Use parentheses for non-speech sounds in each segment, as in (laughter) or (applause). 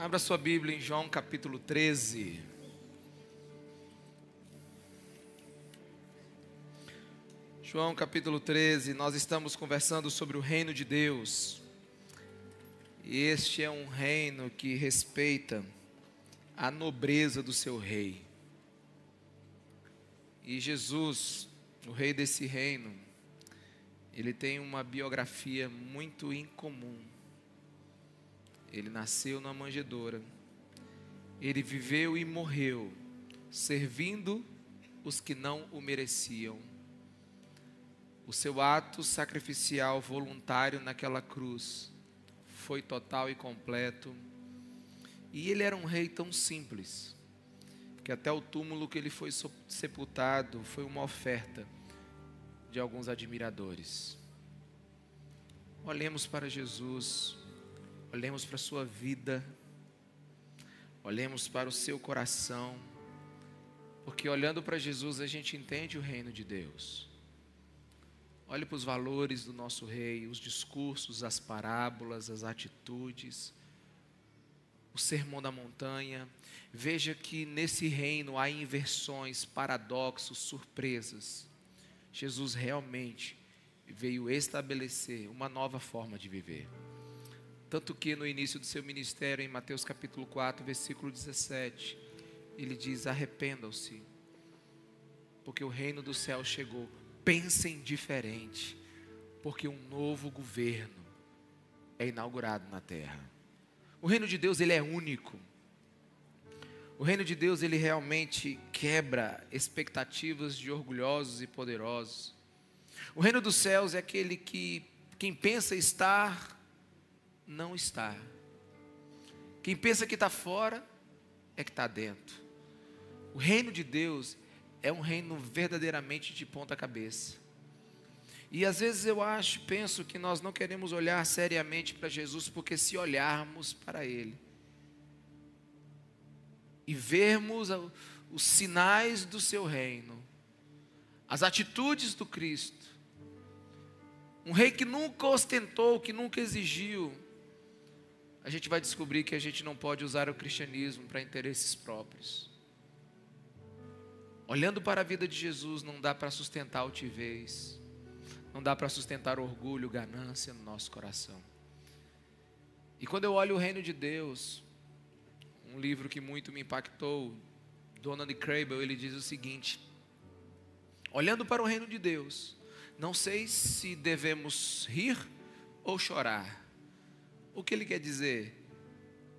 Abra sua Bíblia em João capítulo 13. João capítulo 13, nós estamos conversando sobre o reino de Deus. E este é um reino que respeita a nobreza do seu rei. E Jesus, o rei desse reino, ele tem uma biografia muito incomum. Ele nasceu numa manjedoura. Ele viveu e morreu servindo os que não o mereciam. O seu ato sacrificial voluntário naquela cruz foi total e completo. E ele era um rei tão simples, que até o túmulo que ele foi sepultado foi uma oferta de alguns admiradores. Olhemos para Jesus, olhemos para a sua vida, olhemos para o seu coração, porque olhando para Jesus a gente entende o reino de Deus. Olhe para os valores do nosso rei, os discursos, as parábolas, as atitudes, o sermão da montanha. Veja que nesse reino há inversões, paradoxos, surpresas. Jesus realmente veio estabelecer uma nova forma de viver. Tanto que no início do seu ministério, em Mateus capítulo 4, versículo 17, ele diz: Arrependam-se, porque o reino do céu chegou pensem diferente, porque um novo governo é inaugurado na terra. O reino de Deus ele é único. O reino de Deus ele realmente quebra expectativas de orgulhosos e poderosos. O reino dos céus é aquele que quem pensa estar não está. Quem pensa que está fora é que está dentro. O reino de Deus é um reino verdadeiramente de ponta cabeça. E às vezes eu acho, penso que nós não queremos olhar seriamente para Jesus, porque se olharmos para Ele e vermos os sinais do Seu reino, as atitudes do Cristo, um rei que nunca ostentou, que nunca exigiu, a gente vai descobrir que a gente não pode usar o cristianismo para interesses próprios. Olhando para a vida de Jesus, não dá para sustentar altivez, não dá para sustentar orgulho, ganância no nosso coração. E quando eu olho o reino de Deus, um livro que muito me impactou, Donald Crable, ele diz o seguinte: Olhando para o reino de Deus, não sei se devemos rir ou chorar. O que ele quer dizer?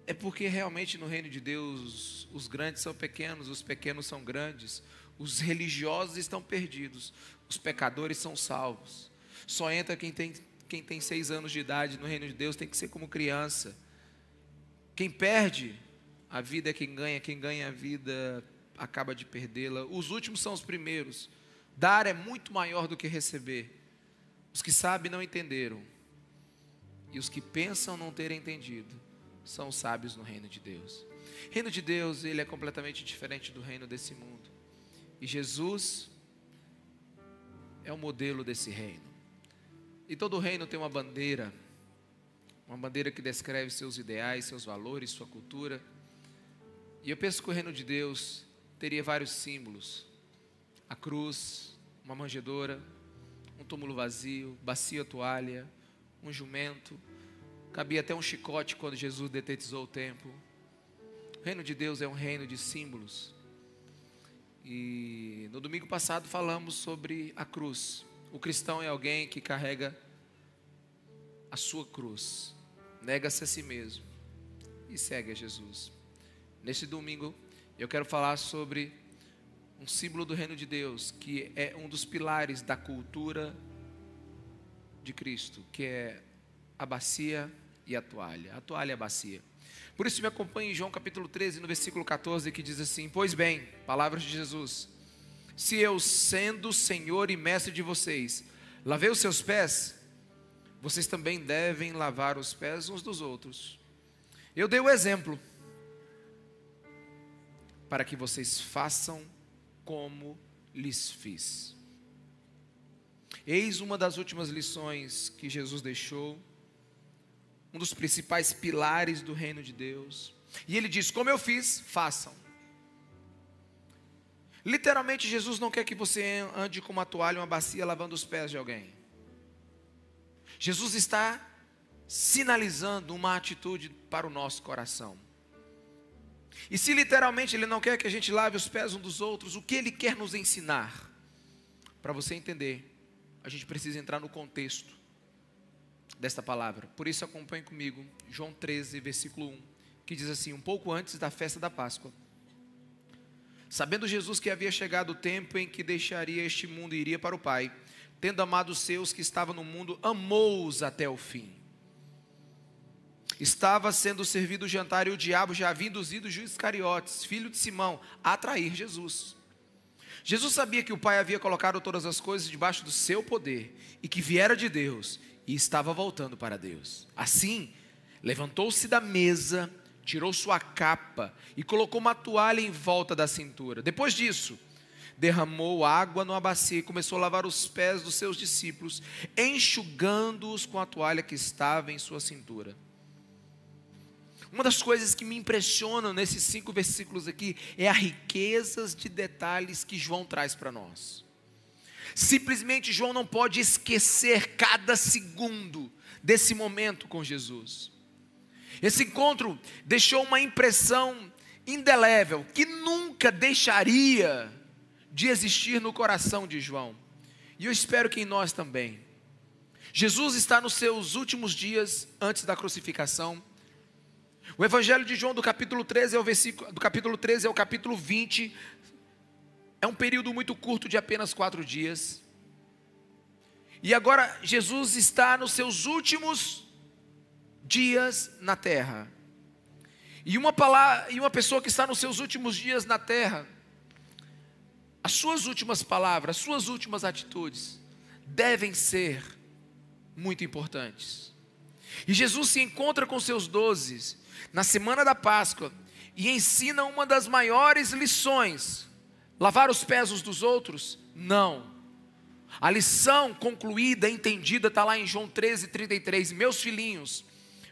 É porque realmente no reino de Deus os grandes são pequenos, os pequenos são grandes, os religiosos estão perdidos, os pecadores são salvos. Só entra quem tem, quem tem seis anos de idade no reino de Deus, tem que ser como criança. Quem perde a vida é quem ganha, quem ganha a vida acaba de perdê-la. Os últimos são os primeiros. Dar é muito maior do que receber. Os que sabem não entenderam, e os que pensam não terem entendido são os sábios no reino de Deus. Reino de Deus, ele é completamente diferente do reino desse mundo. E Jesus é o modelo desse reino. E todo reino tem uma bandeira, uma bandeira que descreve seus ideais, seus valores, sua cultura. E eu penso que o reino de Deus teria vários símbolos: a cruz, uma manjedoura, um túmulo vazio, bacia toalha, um jumento. Cabia até um chicote quando Jesus detetizou o templo. O reino de Deus é um reino de símbolos. E no domingo passado falamos sobre a cruz. O cristão é alguém que carrega a sua cruz, nega-se a si mesmo e segue a Jesus. Neste domingo eu quero falar sobre um símbolo do reino de Deus, que é um dos pilares da cultura de Cristo, que é a bacia e a toalha. A toalha e a bacia. Por isso me acompanhe em João capítulo 13, no versículo 14, que diz assim: Pois bem, palavras de Jesus, se eu, sendo Senhor e Mestre de vocês, lavei os seus pés, vocês também devem lavar os pés uns dos outros. Eu dei o exemplo, para que vocês façam como lhes fiz. Eis uma das últimas lições que Jesus deixou um dos principais pilares do reino de Deus. E ele diz: Como eu fiz, façam. Literalmente, Jesus não quer que você ande com uma toalha, uma bacia, lavando os pés de alguém. Jesus está sinalizando uma atitude para o nosso coração. E se literalmente Ele não quer que a gente lave os pés um dos outros, o que Ele quer nos ensinar? Para você entender, a gente precisa entrar no contexto desta palavra. Por isso, acompanhe comigo João 13, versículo 1, que diz assim: Um pouco antes da festa da Páscoa. Sabendo Jesus que havia chegado o tempo em que deixaria este mundo e iria para o Pai, tendo amado os seus que estavam no mundo, amou-os até o fim. Estava sendo servido o jantar e o diabo já havia induzido Juiz Iscariotes, filho de Simão, a atrair Jesus. Jesus sabia que o Pai havia colocado todas as coisas debaixo do seu poder e que viera de Deus e estava voltando para Deus. Assim, levantou-se da mesa, tirou sua capa e colocou uma toalha em volta da cintura. Depois disso, derramou água numa bacia e começou a lavar os pés dos seus discípulos, enxugando-os com a toalha que estava em sua cintura. Uma das coisas que me impressionam nesses cinco versículos aqui é a riqueza de detalhes que João traz para nós. Simplesmente João não pode esquecer cada segundo desse momento com Jesus. Esse encontro deixou uma impressão indelével que nunca deixaria de existir no coração de João. E eu espero que em nós também. Jesus está nos seus últimos dias antes da crucificação. O Evangelho de João do capítulo 13 ao versículo do capítulo 13 ao capítulo 20 é um período muito curto de apenas quatro dias. E agora Jesus está nos seus últimos dias na terra. E uma palavra, e uma pessoa que está nos seus últimos dias na terra, as suas últimas palavras, as suas últimas atitudes devem ser muito importantes. E Jesus se encontra com seus doze na semana da Páscoa e ensina uma das maiores lições: lavar os pés uns dos outros? Não. A lição concluída, entendida, está lá em João 13, 33. Meus filhinhos,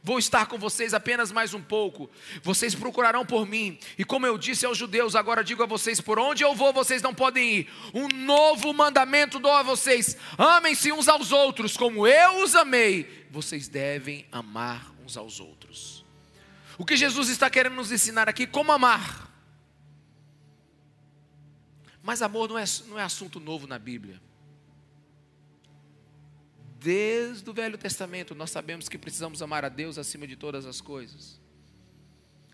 Vou estar com vocês apenas mais um pouco. Vocês procurarão por mim. E como eu disse aos judeus, agora digo a vocês: por onde eu vou, vocês não podem ir. Um novo mandamento dou a vocês: amem-se uns aos outros, como eu os amei. Vocês devem amar uns aos outros. O que Jesus está querendo nos ensinar aqui? Como amar. Mas amor não é, não é assunto novo na Bíblia. Desde o Velho Testamento, nós sabemos que precisamos amar a Deus acima de todas as coisas.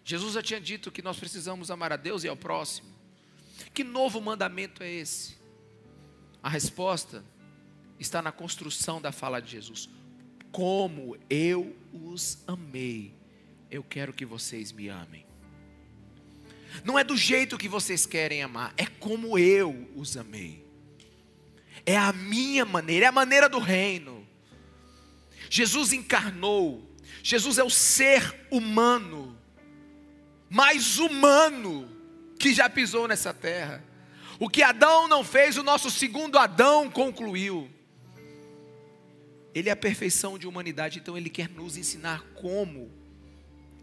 Jesus já tinha dito que nós precisamos amar a Deus e ao próximo. Que novo mandamento é esse? A resposta está na construção da fala de Jesus. Como eu os amei, eu quero que vocês me amem. Não é do jeito que vocês querem amar, é como eu os amei. É a minha maneira, é a maneira do reino. Jesus encarnou. Jesus é o ser humano mais humano que já pisou nessa terra. O que Adão não fez, o nosso segundo Adão concluiu. Ele é a perfeição de humanidade, então ele quer nos ensinar como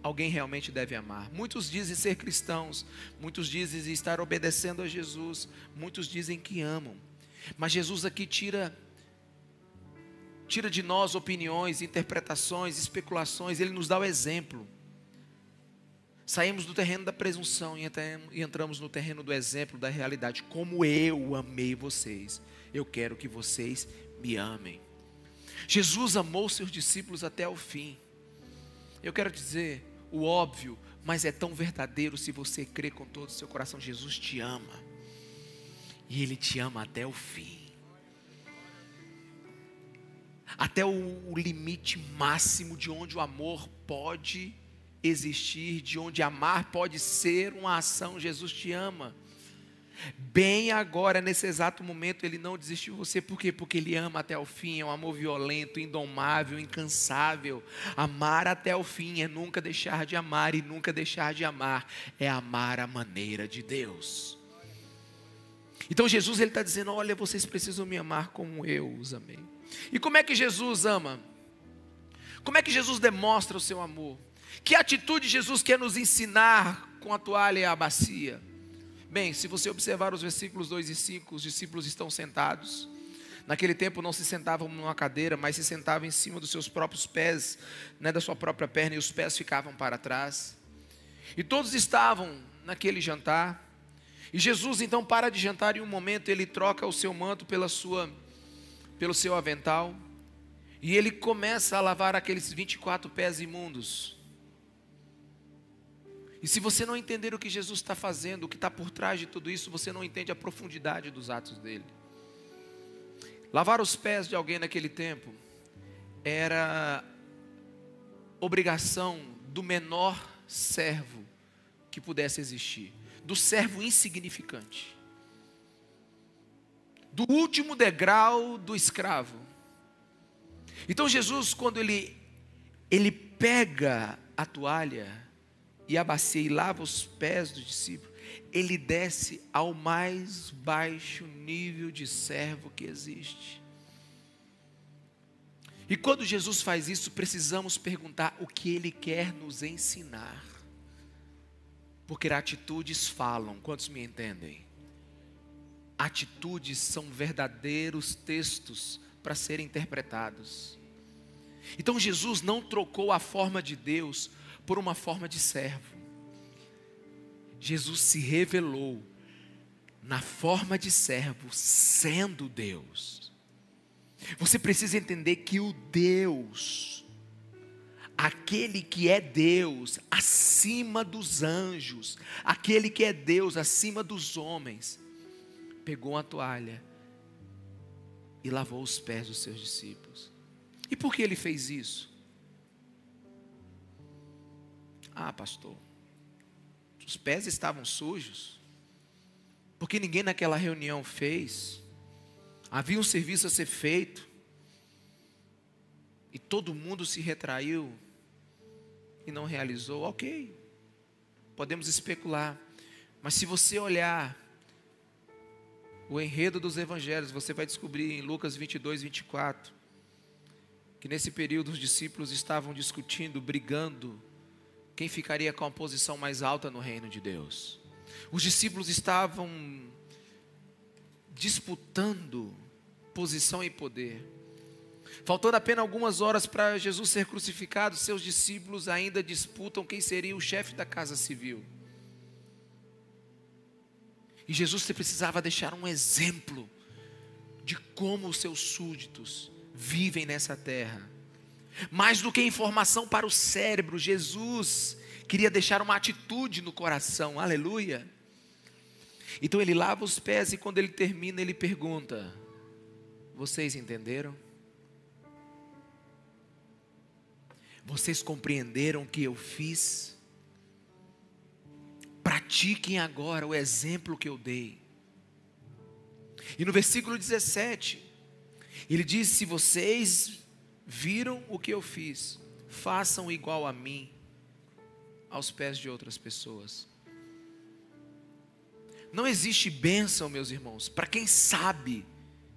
alguém realmente deve amar. Muitos dizem ser cristãos, muitos dizem estar obedecendo a Jesus, muitos dizem que amam. Mas Jesus aqui tira tira de nós opiniões, interpretações, especulações, ele nos dá o exemplo. Saímos do terreno da presunção e entramos no terreno do exemplo, da realidade. Como eu amei vocês, eu quero que vocês me amem. Jesus amou seus discípulos até o fim. Eu quero dizer o óbvio, mas é tão verdadeiro se você crê com todo o seu coração. Jesus te ama. E Ele te ama até o fim. Até o, o limite máximo de onde o amor pode existir, de onde amar pode ser uma ação. Jesus te ama. Bem agora, nesse exato momento, Ele não desistiu de você, por quê? Porque Ele ama até o fim, é um amor violento, indomável, incansável. Amar até o fim é nunca deixar de amar, e nunca deixar de amar é amar a maneira de Deus. Então Jesus ele está dizendo: olha, vocês precisam me amar como eu os amei. E como é que Jesus ama? Como é que Jesus demonstra o seu amor? Que atitude Jesus quer nos ensinar com a toalha e a bacia? Bem, se você observar os versículos 2 e 5, os discípulos estão sentados. Naquele tempo não se sentavam numa cadeira, mas se sentavam em cima dos seus próprios pés, né, da sua própria perna, e os pés ficavam para trás. E todos estavam naquele jantar. E Jesus então para de jantar e um momento ele troca o seu manto pela sua pelo seu avental e ele começa a lavar aqueles 24 pés imundos. E se você não entender o que Jesus está fazendo, o que está por trás de tudo isso, você não entende a profundidade dos atos dele. Lavar os pés de alguém naquele tempo era obrigação do menor servo que pudesse existir, do servo insignificante, do último degrau do escravo. Então Jesus, quando ele ele pega a toalha e a bacia e lava os pés do discípulo, ele desce ao mais baixo nível de servo que existe. E quando Jesus faz isso, precisamos perguntar o que ele quer nos ensinar. Porque atitudes falam, quantos me entendem? Atitudes são verdadeiros textos para serem interpretados. Então Jesus não trocou a forma de Deus por uma forma de servo. Jesus se revelou na forma de servo, sendo Deus. Você precisa entender que o Deus, aquele que é Deus acima dos anjos, aquele que é Deus acima dos homens, pegou uma toalha e lavou os pés dos seus discípulos. E por que ele fez isso? Ah, pastor, os pés estavam sujos, porque ninguém naquela reunião fez, havia um serviço a ser feito, e todo mundo se retraiu e não realizou. Ok, podemos especular, mas se você olhar o enredo dos evangelhos, você vai descobrir em Lucas 22, 24, que nesse período os discípulos estavam discutindo, brigando, quem ficaria com a posição mais alta no reino de Deus. Os discípulos estavam disputando posição e poder. Faltando apenas algumas horas para Jesus ser crucificado, seus discípulos ainda disputam quem seria o chefe da casa civil. E Jesus precisava deixar um exemplo de como os seus súditos vivem nessa terra mais do que informação para o cérebro, Jesus queria deixar uma atitude no coração, aleluia. Então ele lava os pés e quando ele termina, ele pergunta: Vocês entenderam? Vocês compreenderam o que eu fiz? Pratiquem agora o exemplo que eu dei. E no versículo 17, ele diz: Se vocês viram o que eu fiz, façam igual a mim, aos pés de outras pessoas. Não existe bênção, meus irmãos, para quem sabe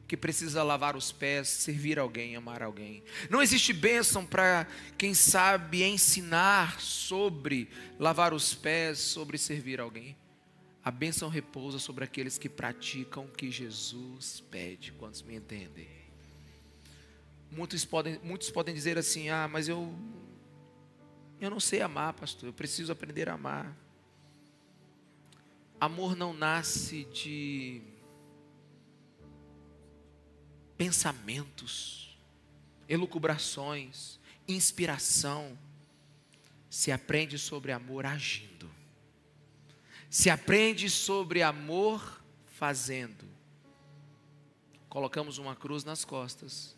que precisa lavar os pés, servir alguém, amar alguém. Não existe bênção para quem sabe ensinar sobre lavar os pés, sobre servir alguém. A bênção repousa sobre aqueles que praticam o que Jesus pede. Quantos me entendem? Muitos podem, muitos podem dizer assim: ah, mas eu, eu não sei amar, pastor, eu preciso aprender a amar. Amor não nasce de pensamentos, elucubrações, inspiração. Se aprende sobre amor agindo. Se aprende sobre amor fazendo. Colocamos uma cruz nas costas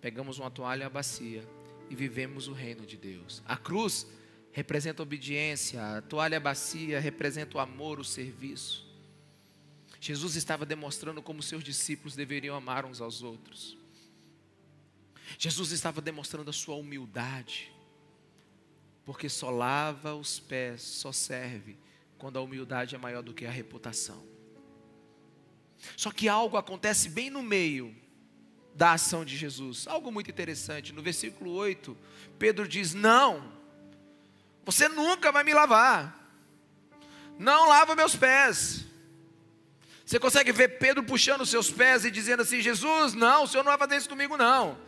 pegamos uma toalha bacia e vivemos o reino de Deus. A cruz representa a obediência, a toalha bacia representa o amor, o serviço. Jesus estava demonstrando como seus discípulos deveriam amar uns aos outros. Jesus estava demonstrando a sua humildade, porque só lava os pés, só serve quando a humildade é maior do que a reputação. Só que algo acontece bem no meio da ação de Jesus. Algo muito interessante. No versículo 8, Pedro diz: Não, Você nunca vai me lavar. Não lava meus pés. Você consegue ver Pedro puxando seus pés e dizendo assim: Jesus, não, o senhor não vai fazer isso comigo, não.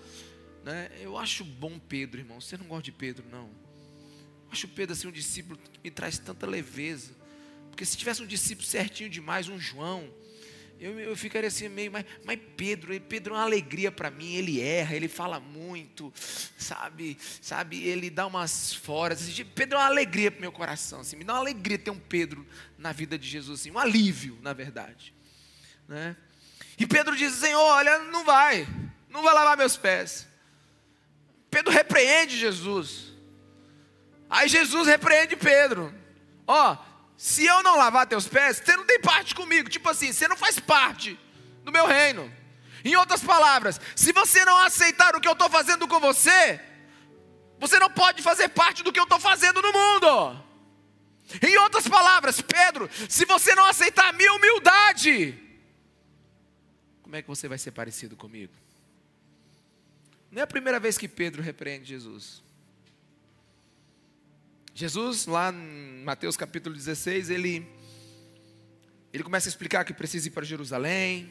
Né? Eu acho bom Pedro, irmão. Você não gosta de Pedro, não. Eu acho Pedro assim um discípulo que me traz tanta leveza. Porque se tivesse um discípulo certinho demais, um João, eu, eu ficaria assim meio, mas, mas Pedro, Pedro é uma alegria para mim, ele erra, ele fala muito, sabe, sabe, ele dá umas foras, assim, Pedro é uma alegria para meu coração, assim, me dá uma alegria ter um Pedro na vida de Jesus, assim, um alívio, na verdade, né? E Pedro diz, Senhor, olha, não vai, não vai lavar meus pés. Pedro repreende Jesus. Aí Jesus repreende Pedro. Ó, se eu não lavar teus pés, você não tem parte comigo. Tipo assim, você não faz parte do meu reino. Em outras palavras, se você não aceitar o que eu estou fazendo com você, você não pode fazer parte do que eu estou fazendo no mundo. Em outras palavras, Pedro, se você não aceitar a minha humildade, como é que você vai ser parecido comigo? Não é a primeira vez que Pedro repreende Jesus. Jesus, lá em Mateus capítulo 16, ele, ele começa a explicar que precisa ir para Jerusalém,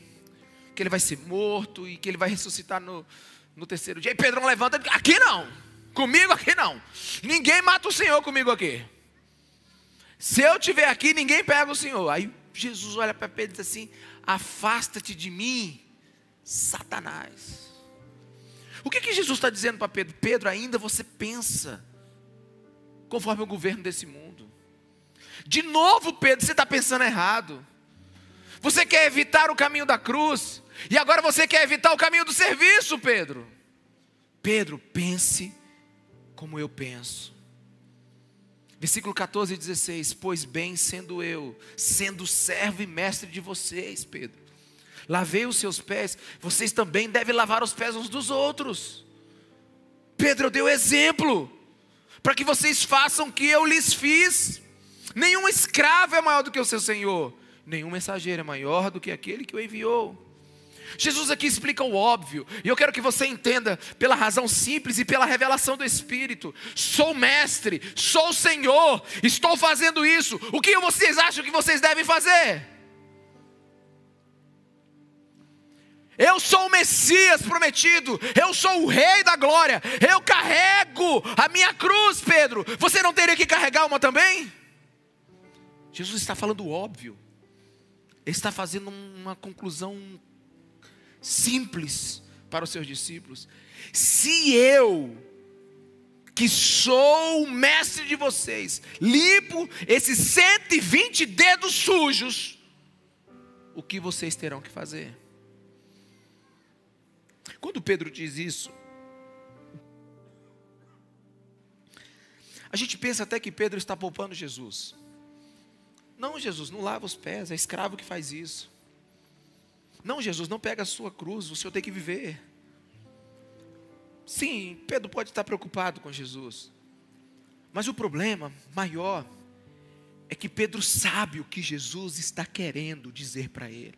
que ele vai ser morto e que ele vai ressuscitar no, no terceiro dia. E Pedro levanta e diz, aqui não, comigo aqui não. Ninguém mata o Senhor comigo aqui. Se eu estiver aqui, ninguém pega o Senhor. Aí Jesus olha para Pedro e diz assim: Afasta-te de mim, Satanás. O que, que Jesus está dizendo para Pedro? Pedro, ainda você pensa conforme o governo desse mundo. De novo, Pedro, você está pensando errado. Você quer evitar o caminho da cruz, e agora você quer evitar o caminho do serviço, Pedro. Pedro, pense como eu penso. Versículo 14 e 16: Pois bem, sendo eu, sendo servo e mestre de vocês, Pedro, lavei os seus pés, vocês também devem lavar os pés uns dos outros. Pedro deu exemplo para que vocês façam o que eu lhes fiz. Nenhum escravo é maior do que o seu senhor, nenhum mensageiro é maior do que aquele que o enviou. Jesus aqui explica o óbvio, e eu quero que você entenda pela razão simples e pela revelação do Espírito. Sou mestre, sou Senhor, estou fazendo isso. O que vocês acham que vocês devem fazer? Eu sou o Messias prometido, eu sou o Rei da glória, eu carrego a minha cruz, Pedro. Você não teria que carregar uma também? Jesus está falando óbvio, ele está fazendo uma conclusão simples para os seus discípulos. Se eu, que sou o mestre de vocês, limpo esses 120 dedos sujos, o que vocês terão que fazer? Quando Pedro diz isso, a gente pensa até que Pedro está poupando Jesus. Não, Jesus, não lava os pés, é escravo que faz isso. Não, Jesus, não pega a sua cruz, o Senhor tem que viver. Sim, Pedro pode estar preocupado com Jesus. Mas o problema maior é que Pedro sabe o que Jesus está querendo dizer para ele.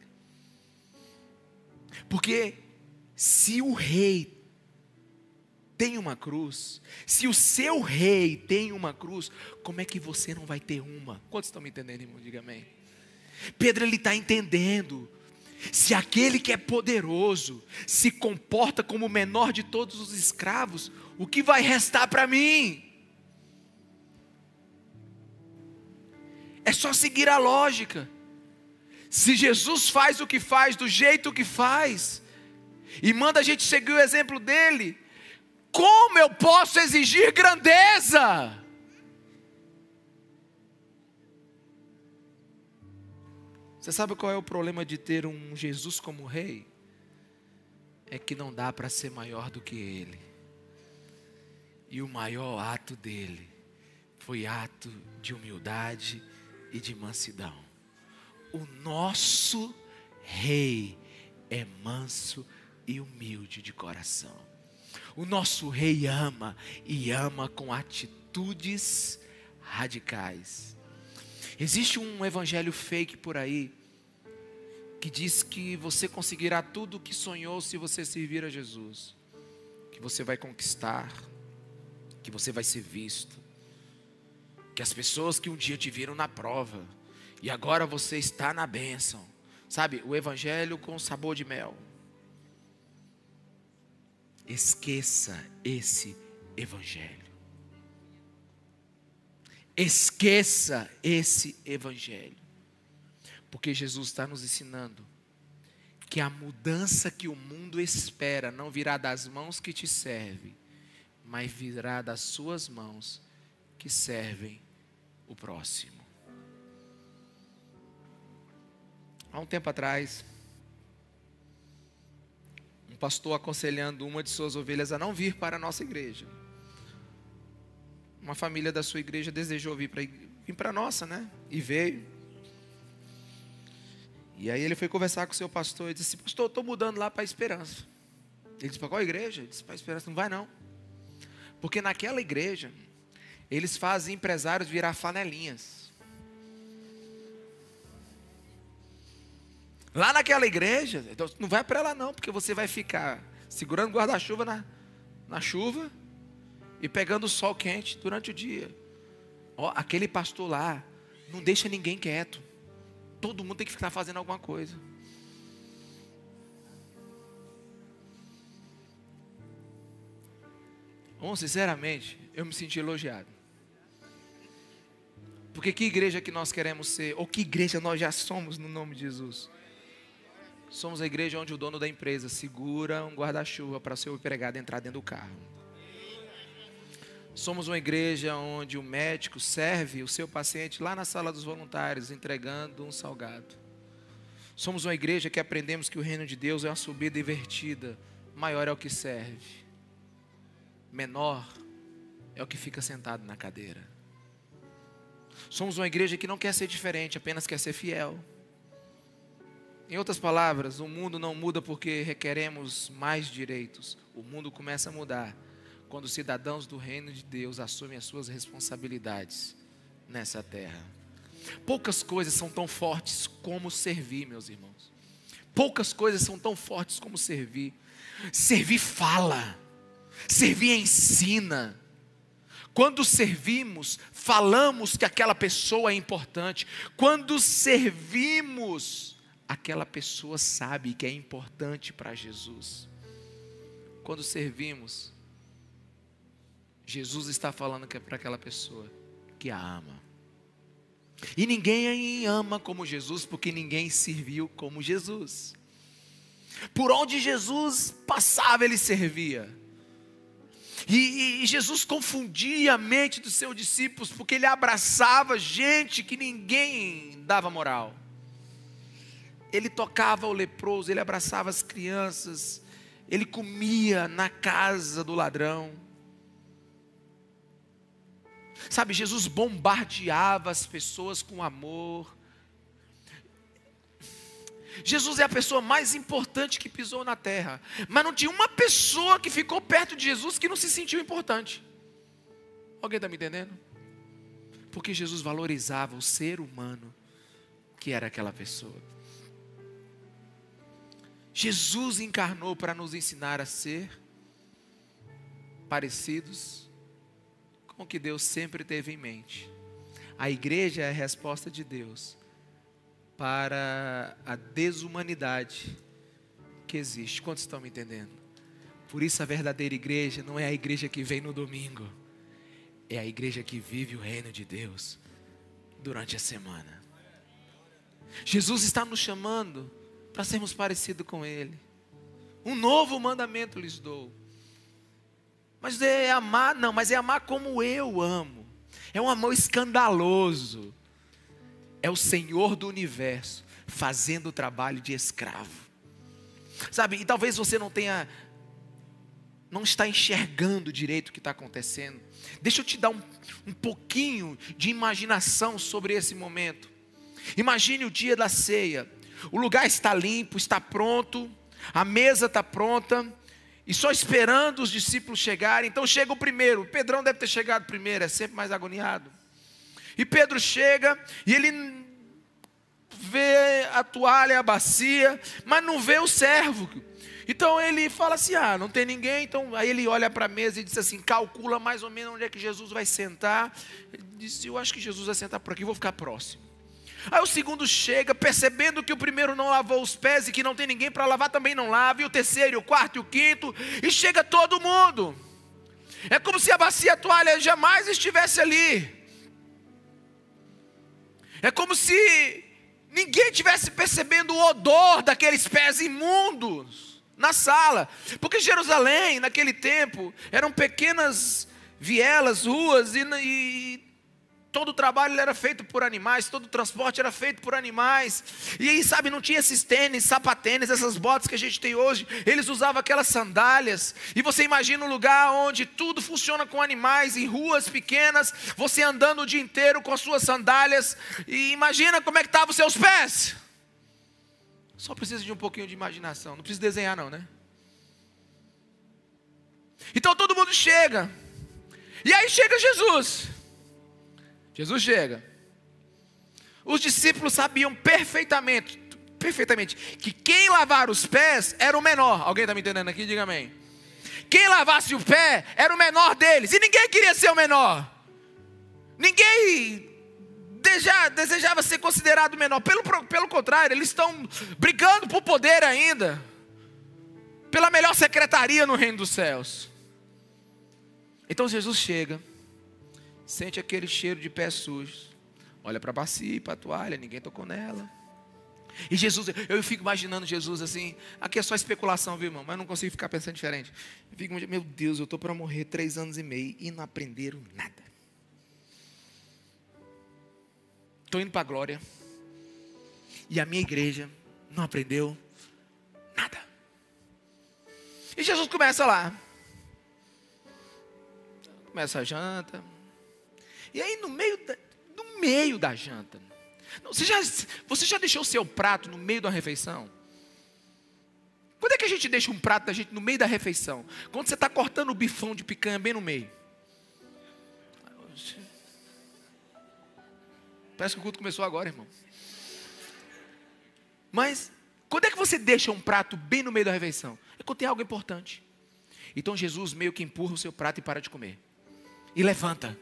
Porque se o rei tem uma cruz, se o seu rei tem uma cruz, como é que você não vai ter uma? Quantos estão me entendendo, irmão? Diga amém. Pedro ele está entendendo. Se aquele que é poderoso se comporta como o menor de todos os escravos, o que vai restar para mim? É só seguir a lógica. Se Jesus faz o que faz do jeito que faz, e manda a gente seguir o exemplo dele, como eu posso exigir grandeza? Você sabe qual é o problema de ter um Jesus como rei? É que não dá para ser maior do que ele. E o maior ato dele foi ato de humildade e de mansidão. O nosso rei é manso e humilde de coração. O nosso rei ama e ama com atitudes radicais. Existe um evangelho fake por aí que diz que você conseguirá tudo o que sonhou se você servir a Jesus, que você vai conquistar, que você vai ser visto. que as pessoas que um dia te viram na prova e agora você está na bênção, sabe? O evangelho com sabor de mel. Esqueça esse evangelho. Esqueça esse evangelho. Porque Jesus está nos ensinando que a mudança que o mundo espera não virá das mãos que te servem, mas virá das suas mãos que servem o próximo. Há um tempo atrás, pastor aconselhando uma de suas ovelhas a não vir para a nossa igreja. Uma família da sua igreja desejou vir para a nossa, né? E veio. E aí ele foi conversar com o seu pastor e disse: Pastor, estou mudando lá para a Esperança. Ele disse: Para qual igreja? Ele disse: Para a Esperança. Não vai não. Porque naquela igreja, eles fazem empresários virar flanelinhas. Lá naquela igreja, então, não vai para lá não, porque você vai ficar segurando guarda-chuva na, na chuva e pegando o sol quente durante o dia. Ó, aquele pastor lá não deixa ninguém quieto. Todo mundo tem que ficar fazendo alguma coisa. Bom, sinceramente, eu me senti elogiado. Porque que igreja que nós queremos ser, ou que igreja nós já somos no nome de Jesus? Somos a igreja onde o dono da empresa segura um guarda-chuva para seu empregado entrar dentro do carro. Somos uma igreja onde o médico serve o seu paciente lá na sala dos voluntários, entregando um salgado. Somos uma igreja que aprendemos que o reino de Deus é uma subida invertida, maior é o que serve, menor é o que fica sentado na cadeira. Somos uma igreja que não quer ser diferente, apenas quer ser fiel. Em outras palavras, o mundo não muda porque requeremos mais direitos. O mundo começa a mudar quando os cidadãos do reino de Deus assumem as suas responsabilidades nessa terra. Poucas coisas são tão fortes como servir, meus irmãos. Poucas coisas são tão fortes como servir. Servir fala, servir ensina, quando servimos, falamos que aquela pessoa é importante. Quando servimos, aquela pessoa sabe que é importante para Jesus. Quando servimos, Jesus está falando que é para aquela pessoa que a ama. E ninguém ama como Jesus, porque ninguém serviu como Jesus. Por onde Jesus passava, ele servia. E, e, Jesus confundia a mente dos seus discípulos, porque ele abraçava gente que ninguém dava moral. Ele tocava o leproso, ele abraçava as crianças, ele comia na casa do ladrão. Sabe, Jesus bombardeava as pessoas com amor, Jesus é a pessoa mais importante que pisou na terra. Mas não tinha uma pessoa que ficou perto de Jesus que não se sentiu importante. Alguém está me entendendo? Porque Jesus valorizava o ser humano que era aquela pessoa. Jesus encarnou para nos ensinar a ser parecidos com o que Deus sempre teve em mente. A igreja é a resposta de Deus para a desumanidade que existe. Quantos estão me entendendo? Por isso a verdadeira igreja não é a igreja que vem no domingo, é a igreja que vive o reino de Deus durante a semana. Jesus está nos chamando para sermos parecidos com Ele. Um novo mandamento lhes dou. Mas é amar, não, mas é amar como eu amo. É um amor escandaloso é o Senhor do universo fazendo o trabalho de escravo. Sabe, e talvez você não tenha, não está enxergando direito o que está acontecendo. Deixa eu te dar um, um pouquinho de imaginação sobre esse momento. Imagine o dia da ceia. O lugar está limpo, está pronto, a mesa está pronta, e só esperando os discípulos chegarem. Então chega o primeiro. O Pedrão deve ter chegado primeiro, é sempre mais agoniado. E Pedro chega e ele vê a toalha, a bacia, mas não vê o servo. Então ele fala assim: ah, não tem ninguém. Então aí ele olha para a mesa e diz assim: calcula mais ou menos onde é que Jesus vai sentar. Ele disse: eu acho que Jesus vai sentar por aqui, vou ficar próximo. Aí o segundo chega, percebendo que o primeiro não lavou os pés e que não tem ninguém para lavar, também não lava. E o terceiro, e o quarto e o quinto, e chega todo mundo. É como se a bacia toalha jamais estivesse ali. É como se ninguém tivesse percebendo o odor daqueles pés imundos na sala. Porque Jerusalém, naquele tempo, eram pequenas vielas, ruas, e, e Todo o trabalho era feito por animais, todo o transporte era feito por animais. E aí, sabe, não tinha esses tênis, sapatênis, essas botas que a gente tem hoje. Eles usavam aquelas sandálias. E você imagina um lugar onde tudo funciona com animais, em ruas pequenas, você andando o dia inteiro com as suas sandálias. E imagina como é que estavam os seus pés. Só precisa de um pouquinho de imaginação. Não precisa desenhar, não, né? Então todo mundo chega. E aí chega Jesus. Jesus chega. Os discípulos sabiam perfeitamente, perfeitamente, que quem lavar os pés era o menor. Alguém está me entendendo aqui? Diga amém. Quem lavasse o pé era o menor deles. E ninguém queria ser o menor. Ninguém desejava ser considerado menor. Pelo, pelo contrário, eles estão brigando por poder ainda. Pela melhor secretaria no reino dos céus. Então Jesus chega sente aquele cheiro de pés sujos, olha para a bacia, para a toalha, ninguém tocou nela. E Jesus, eu fico imaginando Jesus assim, aqui é só especulação, viu, irmão? Mas não consigo ficar pensando diferente. Eu fico meu Deus, eu estou para morrer três anos e meio e não aprenderam nada. Estou indo para a glória. E a minha igreja não aprendeu nada. E Jesus começa lá. Começa a janta, e aí no meio da, no meio da janta, você já, você já deixou o seu prato no meio da refeição? Quando é que a gente deixa um prato da gente no meio da refeição? Quando você está cortando o bifão de picanha bem no meio. Parece que o culto começou agora, irmão. Mas, quando é que você deixa um prato bem no meio da refeição? É quando tem algo importante. Então Jesus meio que empurra o seu prato e para de comer. E levanta.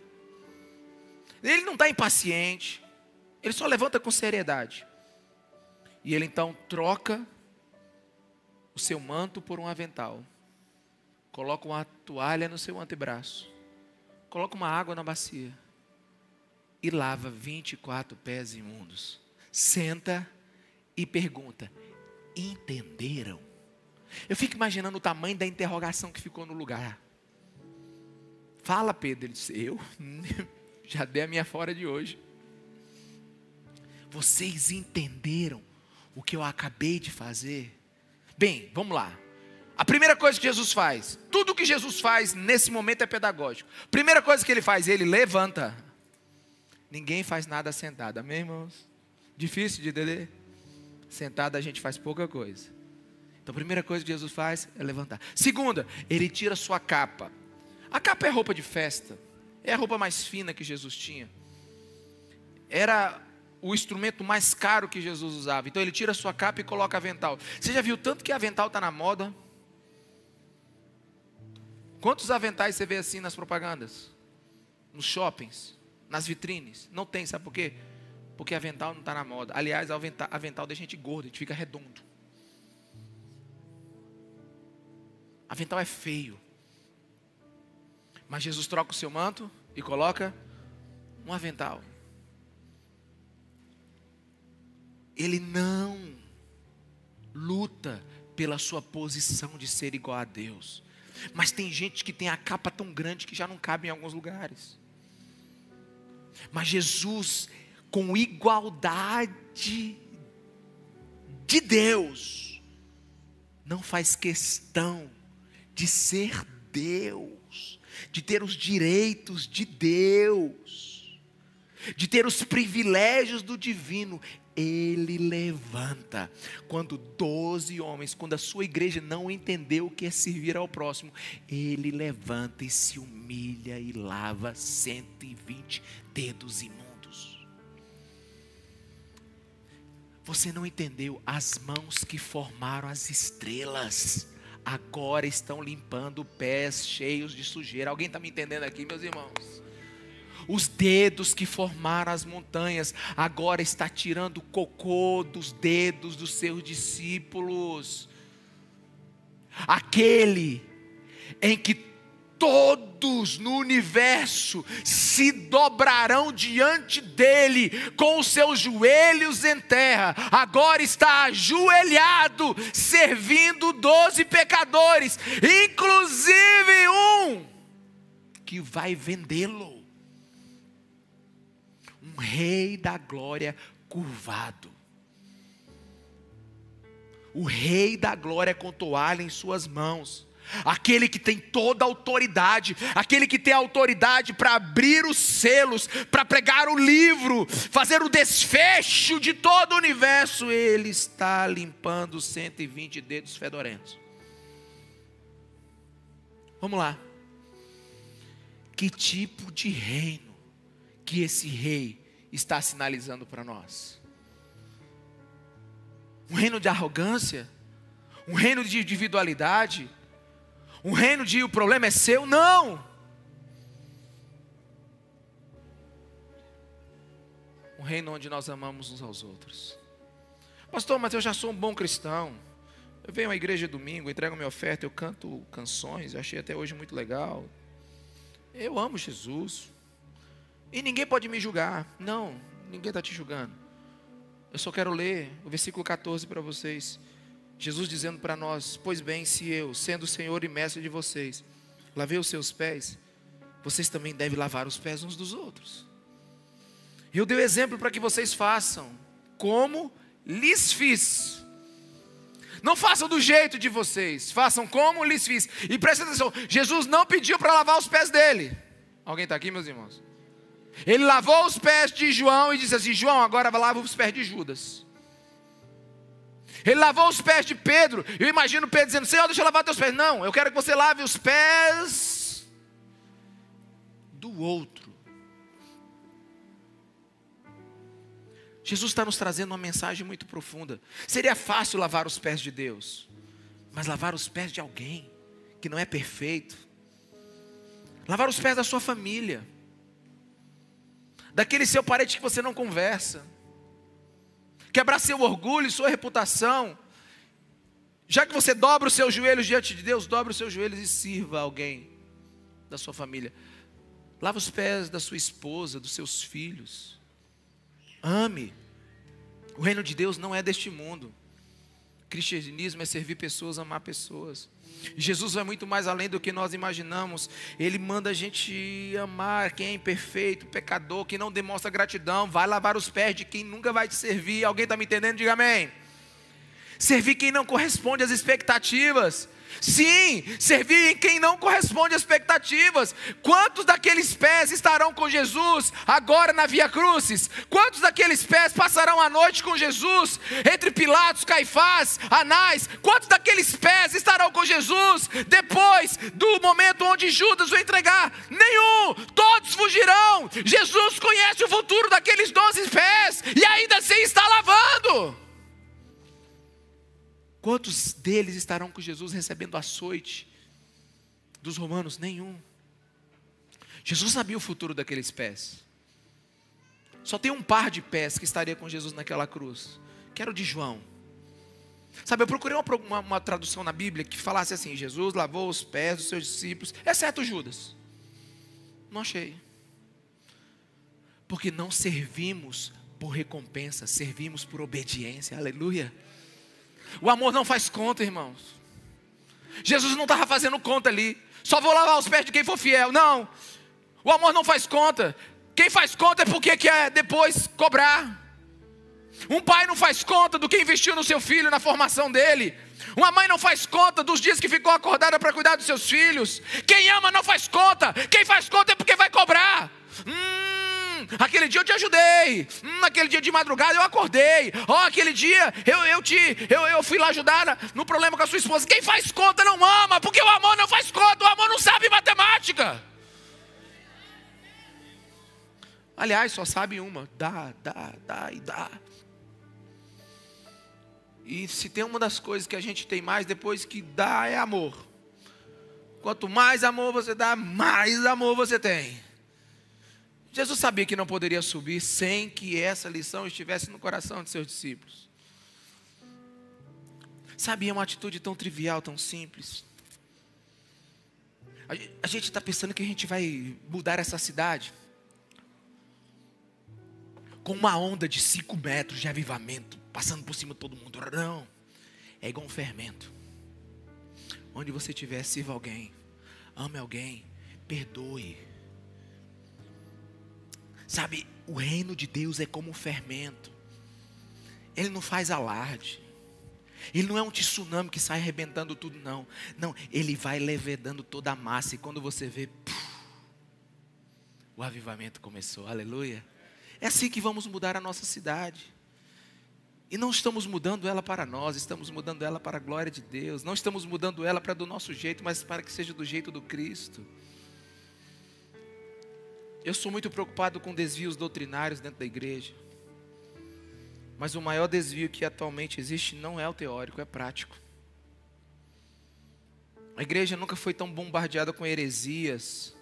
Ele não está impaciente, ele só levanta com seriedade. E ele então troca o seu manto por um avental, coloca uma toalha no seu antebraço, coloca uma água na bacia e lava 24 pés imundos. Senta e pergunta: entenderam? Eu fico imaginando o tamanho da interrogação que ficou no lugar. Fala, Pedro. Ele disse: Eu? (laughs) (laughs) Já dei a minha fora de hoje. Vocês entenderam o que eu acabei de fazer? Bem, vamos lá. A primeira coisa que Jesus faz, tudo que Jesus faz nesse momento é pedagógico. Primeira coisa que ele faz, ele levanta. Ninguém faz nada sentado, amém, irmãos? Difícil de entender? Sentado a gente faz pouca coisa. Então, a primeira coisa que Jesus faz é levantar. Segunda, ele tira sua capa. A capa é roupa de festa. É a roupa mais fina que Jesus tinha. Era o instrumento mais caro que Jesus usava. Então ele tira a sua capa e coloca avental. Você já viu tanto que avental está na moda? Quantos aventais você vê assim nas propagandas? Nos shoppings, nas vitrines? Não tem, sabe por quê? Porque avental não está na moda. Aliás, avental, avental deixa a gente gordo, a gente fica redondo. Avental é feio. Mas Jesus troca o seu manto e coloca um avental. Ele não luta pela sua posição de ser igual a Deus. Mas tem gente que tem a capa tão grande que já não cabe em alguns lugares. Mas Jesus, com igualdade de Deus, não faz questão de ser Deus de ter os direitos de Deus, de ter os privilégios do divino. Ele levanta. Quando doze homens, quando a sua igreja não entendeu o que é servir ao próximo, ele levanta e se humilha e lava 120 dedos imundos. Você não entendeu? As mãos que formaram as estrelas agora estão limpando pés cheios de sujeira. Alguém está me entendendo aqui, meus irmãos? Os dedos que formaram as montanhas agora está tirando cocô dos dedos dos seus discípulos. Aquele em que todos no universo se dobrarão diante dele com os seus joelhos em terra. Agora está ajoelhado, servindo doze pecadores, inclusive um que vai vendê-lo. Um rei da glória curvado. O rei da glória com toalha em suas mãos aquele que tem toda a autoridade, aquele que tem a autoridade para abrir os selos, para pregar o livro, fazer o desfecho de todo o universo, ele está limpando 120 dedos fedorentos. Vamos lá. Que tipo de reino que esse rei está sinalizando para nós? Um reino de arrogância? Um reino de individualidade? Um reino de o problema é seu, não. Um reino onde nós amamos uns aos outros. Pastor, mas eu já sou um bom cristão. Eu venho à igreja domingo, entrego minha oferta, eu canto canções, achei até hoje muito legal. Eu amo Jesus. E ninguém pode me julgar. Não, ninguém está te julgando. Eu só quero ler o versículo 14 para vocês. Jesus dizendo para nós: Pois bem, se eu, sendo o Senhor e mestre de vocês, lavei os seus pés, vocês também devem lavar os pés uns dos outros. Eu dei o exemplo para que vocês façam, como lhes fiz. Não façam do jeito de vocês, façam como lhes fiz. E presta atenção: Jesus não pediu para lavar os pés dele. Alguém está aqui, meus irmãos? Ele lavou os pés de João e disse assim: João, agora lava os pés de Judas. Ele lavou os pés de Pedro. Eu imagino Pedro dizendo: Senhor, deixa eu lavar teus pés. Não, eu quero que você lave os pés do outro. Jesus está nos trazendo uma mensagem muito profunda. Seria fácil lavar os pés de Deus, mas lavar os pés de alguém que não é perfeito, lavar os pés da sua família, daquele seu parente que você não conversa, quebrar seu orgulho e sua reputação. Já que você dobra os seus joelhos diante de Deus, dobre os seus joelhos e sirva alguém da sua família. Lava os pés da sua esposa, dos seus filhos. Ame. O reino de Deus não é deste mundo. Cristianismo é servir pessoas, amar pessoas. Jesus vai muito mais além do que nós imaginamos. Ele manda a gente amar quem é imperfeito, pecador, quem não demonstra gratidão. Vai lavar os pés de quem nunca vai te servir. Alguém está me entendendo? Diga amém. Servir quem não corresponde às expectativas. Sim, servir em quem não corresponde às expectativas. Quantos daqueles pés estarão com Jesus agora na Via Crucis? Quantos daqueles pés passarão a noite com Jesus entre Pilatos, Caifás, Anás? Quantos daqueles pés estarão com Jesus depois do momento onde Judas o entregar? Nenhum, todos fugirão. Jesus conhece o futuro daqueles doze pés e ainda assim está lavando. Quantos deles estarão com Jesus recebendo açoite dos romanos? Nenhum. Jesus sabia o futuro daqueles pés. Só tem um par de pés que estaria com Jesus naquela cruz, que era o de João. Sabe, eu procurei uma, uma, uma, tradução na Bíblia que falasse assim: Jesus lavou os pés dos seus discípulos, exceto Judas. Não achei. Porque não servimos por recompensa, servimos por obediência. Aleluia. O amor não faz conta, irmãos. Jesus não estava fazendo conta ali. Só vou lavar os pés de quem for fiel. Não. O amor não faz conta. Quem faz conta é porque quer depois cobrar. Um pai não faz conta do que investiu no seu filho, na formação dele. Uma mãe não faz conta dos dias que ficou acordada para cuidar dos seus filhos. Quem ama não faz conta. Quem faz conta é porque vai cobrar. Hum, aquele dia eu te ajudei. Hum, aquele dia de madrugada eu acordei. Ó, oh, aquele dia eu, eu te eu, eu fui lá ajudar no problema com a sua esposa. Quem faz conta não ama, porque o amor não faz conta, o amor não sabe matemática. Aliás, só sabe uma: dá, dá, dá e dá. E se tem uma das coisas que a gente tem mais depois que dá é amor. Quanto mais amor você dá, mais amor você tem. Jesus sabia que não poderia subir sem que essa lição estivesse no coração de seus discípulos. Sabia uma atitude tão trivial, tão simples. A gente está pensando que a gente vai mudar essa cidade com uma onda de cinco metros de avivamento, passando por cima de todo mundo. Não, é igual um fermento. Onde você estiver, sirva alguém, ame alguém, perdoe. Sabe, o reino de Deus é como um fermento. Ele não faz alarde. Ele não é um tsunami que sai arrebentando tudo, não. Não, ele vai levedando toda a massa. E quando você vê, puf, o avivamento começou. Aleluia. É assim que vamos mudar a nossa cidade. E não estamos mudando ela para nós, estamos mudando ela para a glória de Deus. Não estamos mudando ela para do nosso jeito, mas para que seja do jeito do Cristo. Eu sou muito preocupado com desvios doutrinários dentro da igreja. Mas o maior desvio que atualmente existe não é o teórico, é prático. A igreja nunca foi tão bombardeada com heresias,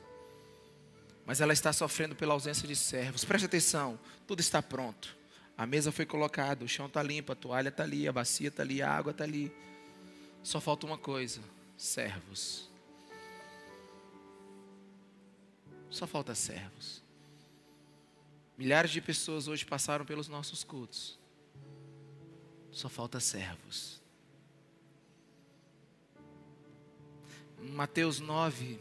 mas ela está sofrendo pela ausência de servos. Preste atenção, tudo está pronto. A mesa foi colocada, o chão está limpo, a toalha está ali, a bacia está ali, a água está ali. Só falta uma coisa: servos. Só falta servos. Milhares de pessoas hoje passaram pelos nossos cultos. Só falta servos. Mateus 9,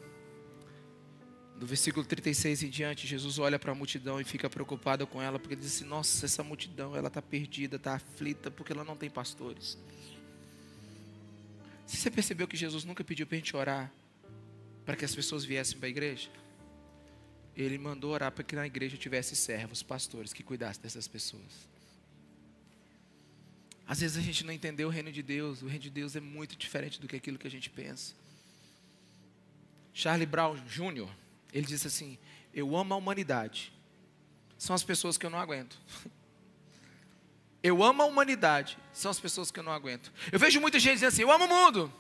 do versículo 36 em diante, Jesus olha para a multidão e fica preocupado com ela, porque ele diz assim: Nossa, essa multidão ela está perdida, está aflita, porque ela não tem pastores. Você percebeu que Jesus nunca pediu para a gente orar para que as pessoas viessem para a igreja? Ele mandou orar para que na igreja tivesse servos, pastores, que cuidassem dessas pessoas. Às vezes a gente não entendeu o reino de Deus, o reino de Deus é muito diferente do que aquilo que a gente pensa. Charlie Brown Jr., ele disse assim: Eu amo a humanidade. São as pessoas que eu não aguento. (laughs) Eu amo a humanidade. São as pessoas que eu não aguento. Eu vejo muita gente dizendo assim: Eu amo o mundo.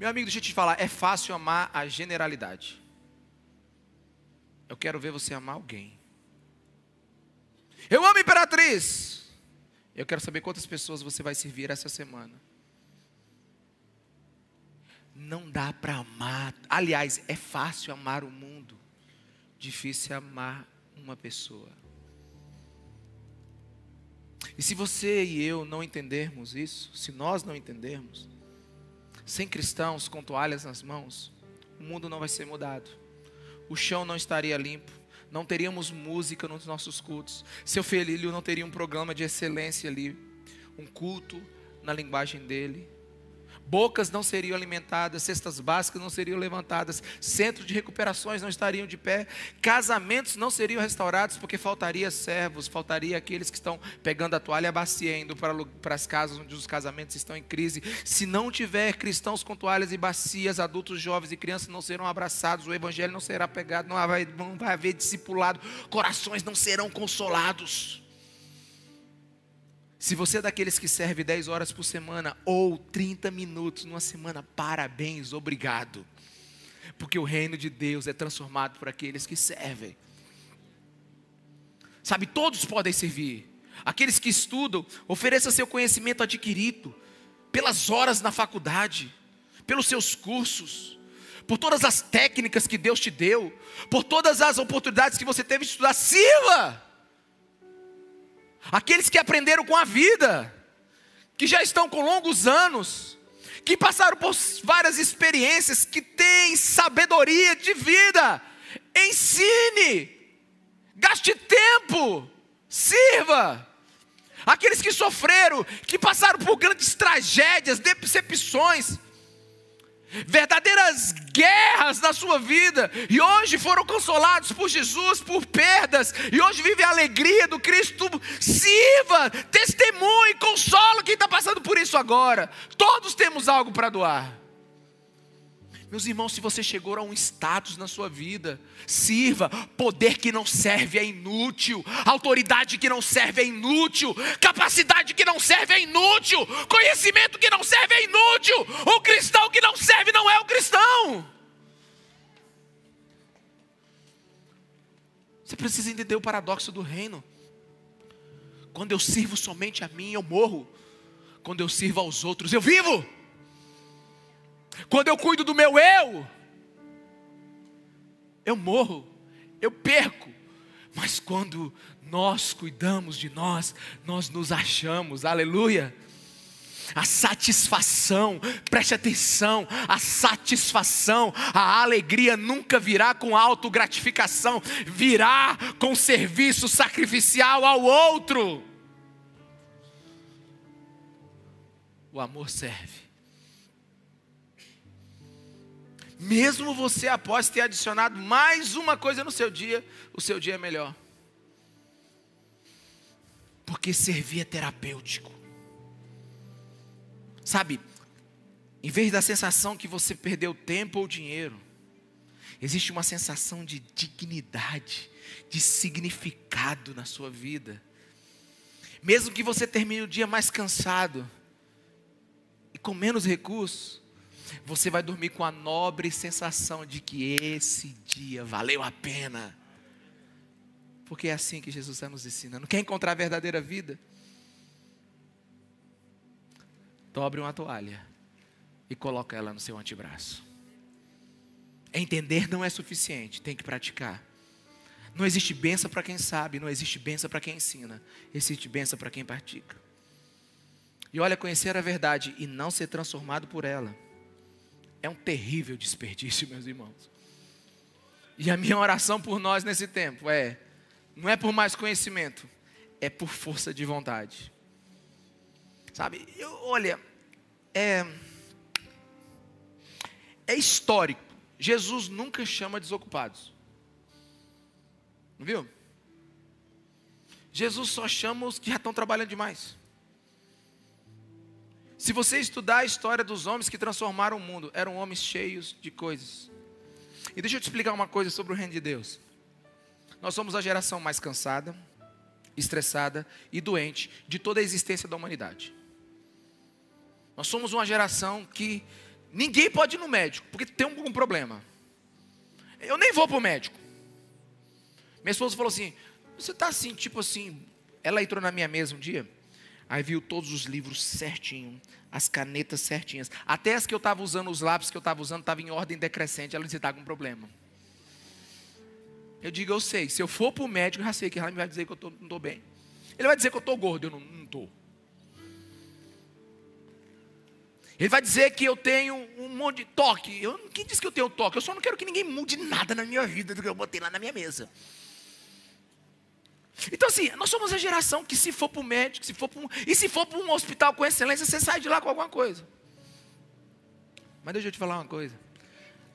Meu amigo, deixa eu te falar: é fácil amar a generalidade. Eu quero ver você amar alguém. Eu amo imperatriz. Eu quero saber quantas pessoas você vai servir essa semana. Não dá para amar. Aliás, é fácil amar o mundo, difícil é amar uma pessoa. E se você e eu não entendermos isso, se nós não entendermos, sem cristãos com toalhas nas mãos, o mundo não vai ser mudado. O chão não estaria limpo, não teríamos música nos nossos cultos. Seu filho não teria um programa de excelência ali, um culto na linguagem dele bocas não seriam alimentadas, cestas básicas não seriam levantadas, centros de recuperações não estariam de pé, casamentos não seriam restaurados porque faltaria servos, faltaria aqueles que estão pegando a toalha e a bacia indo para, para as casas onde os casamentos estão em crise. Se não tiver cristãos com toalhas e bacias, adultos, jovens e crianças não serão abraçados, o evangelho não será pegado, não vai, não vai haver discipulado, corações não serão consolados. Se você é daqueles que serve 10 horas por semana ou 30 minutos numa semana, parabéns, obrigado. Porque o reino de Deus é transformado por aqueles que servem. Sabe, todos podem servir. Aqueles que estudam, ofereça seu conhecimento adquirido pelas horas na faculdade, pelos seus cursos, por todas as técnicas que Deus te deu, por todas as oportunidades que você teve de estudar, sirva aqueles que aprenderam com a vida, que já estão com longos anos, que passaram por várias experiências, que têm sabedoria de vida, ensine, gaste tempo, sirva. Aqueles que sofreram, que passaram por grandes tragédias, decepções, verdadeiras guerras na sua vida, e hoje foram consolados por Jesus por perdas, e hoje vivem a alegria do Cristo. Sirva, testemunhe, consola quem está passando por isso agora. Todos temos algo para doar. Meus irmãos, se você chegou a um status na sua vida, sirva. Poder que não serve é inútil. Autoridade que não serve é inútil. Capacidade que não serve é inútil. Conhecimento que não serve é inútil. O cristão que não serve não é o cristão. Você precisa entender o paradoxo do reino. Quando eu sirvo somente a mim, eu morro. Quando eu sirvo aos outros, eu vivo. Quando eu cuido do meu eu, eu morro, eu perco. Mas quando nós cuidamos de nós, nós nos achamos, aleluia. A satisfação, preste atenção, a satisfação, a alegria nunca virá com autogratificação, virá com serviço sacrificial ao outro. O amor serve. Mesmo você após ter adicionado mais uma coisa no seu dia, o seu dia é melhor. Porque servir é terapêutico. Sabe, em vez da sensação que você perdeu tempo ou dinheiro, existe uma sensação de dignidade, de significado na sua vida. Mesmo que você termine o dia mais cansado e com menos recursos, você vai dormir com a nobre sensação de que esse dia valeu a pena. Porque é assim que Jesus está nos ensinando. Quer encontrar a verdadeira vida? Dobre uma toalha e coloque ela no seu antebraço. Entender não é suficiente, tem que praticar. Não existe benção para quem sabe, não existe benção para quem ensina, existe benção para quem pratica. E olha, conhecer a verdade e não ser transformado por ela é um terrível desperdício, (laughs) meus irmãos. E a minha oração por nós nesse tempo é: não é por mais conhecimento, é por força de vontade. Sabe, eu, olha, é, é histórico. Jesus nunca chama desocupados. Não viu? Jesus só chama os que já estão trabalhando demais. Se você estudar a história dos homens que transformaram o mundo, eram homens cheios de coisas. E deixa eu te explicar uma coisa sobre o reino de Deus. Nós somos a geração mais cansada, estressada e doente de toda a existência da humanidade. Nós somos uma geração que ninguém pode ir no médico, porque tem algum problema. Eu nem vou para o médico. Minha esposa falou assim: Você está assim, tipo assim. Ela entrou na minha mesa um dia, aí viu todos os livros certinho, as canetas certinhas. Até as que eu estava usando, os lápis que eu estava usando, estavam em ordem decrescente. Ela disse: Está com problema. Eu digo: Eu sei. Se eu for para o médico, eu já sei que ela vai dizer que eu tô, não estou bem. Ele vai dizer que eu estou gordo. Eu não estou. Ele vai dizer que eu tenho um monte de toque. Eu, quem disse que eu tenho toque? Eu só não quero que ninguém mude nada na minha vida do que eu botei lá na minha mesa. Então, assim, nós somos a geração que, se for para o médico, se for um, e se for para um hospital com excelência, você sai de lá com alguma coisa. Mas deixa eu te falar uma coisa.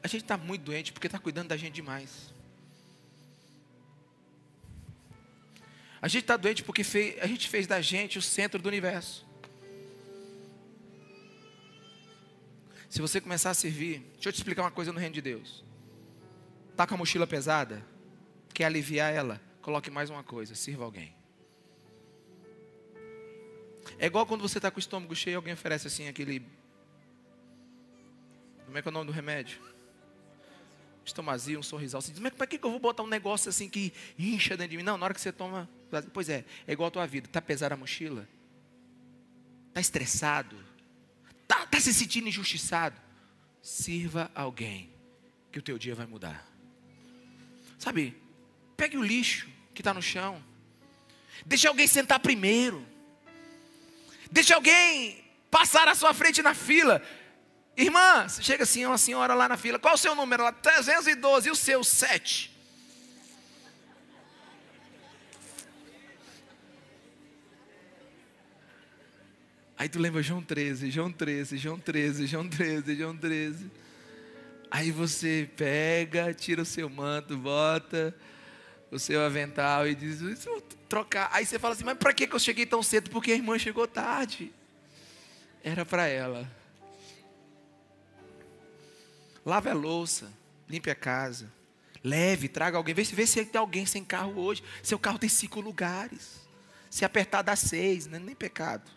A gente está muito doente porque está cuidando da gente demais. A gente está doente porque fez, a gente fez da gente o centro do universo. Se você começar a servir, deixa eu te explicar uma coisa no reino de Deus. Está com a mochila pesada? Quer aliviar ela? Coloque mais uma coisa: sirva alguém. É igual quando você está com o estômago cheio alguém oferece assim aquele. Como é que é o nome do remédio? Estomazia, um sorrisal. Você diz, mas para que eu vou botar um negócio assim que incha dentro de mim? Não, na hora que você toma. Pois é, é igual a tua vida. Está pesada a mochila? Está estressado? Está tá se sentindo injustiçado? Sirva alguém, que o teu dia vai mudar. Sabe, pegue o lixo que está no chão. Deixe alguém sentar primeiro. Deixe alguém passar à sua frente na fila. Irmã, chega assim, uma senhora lá na fila. Qual o seu número? Ela, 312. E o seu? 7. Aí tu lembra João 13, João 13, João 13, João 13, João 13. Aí você pega, tira o seu manto, bota o seu avental e diz, vou trocar. Aí você fala assim, mas para que eu cheguei tão cedo? Porque a irmã chegou tarde. Era para ela. lave a louça, limpe a casa, leve, traga alguém. Vê se, vê se tem alguém sem carro hoje. Seu carro tem cinco lugares. Se apertar, dá seis, não é nem pecado.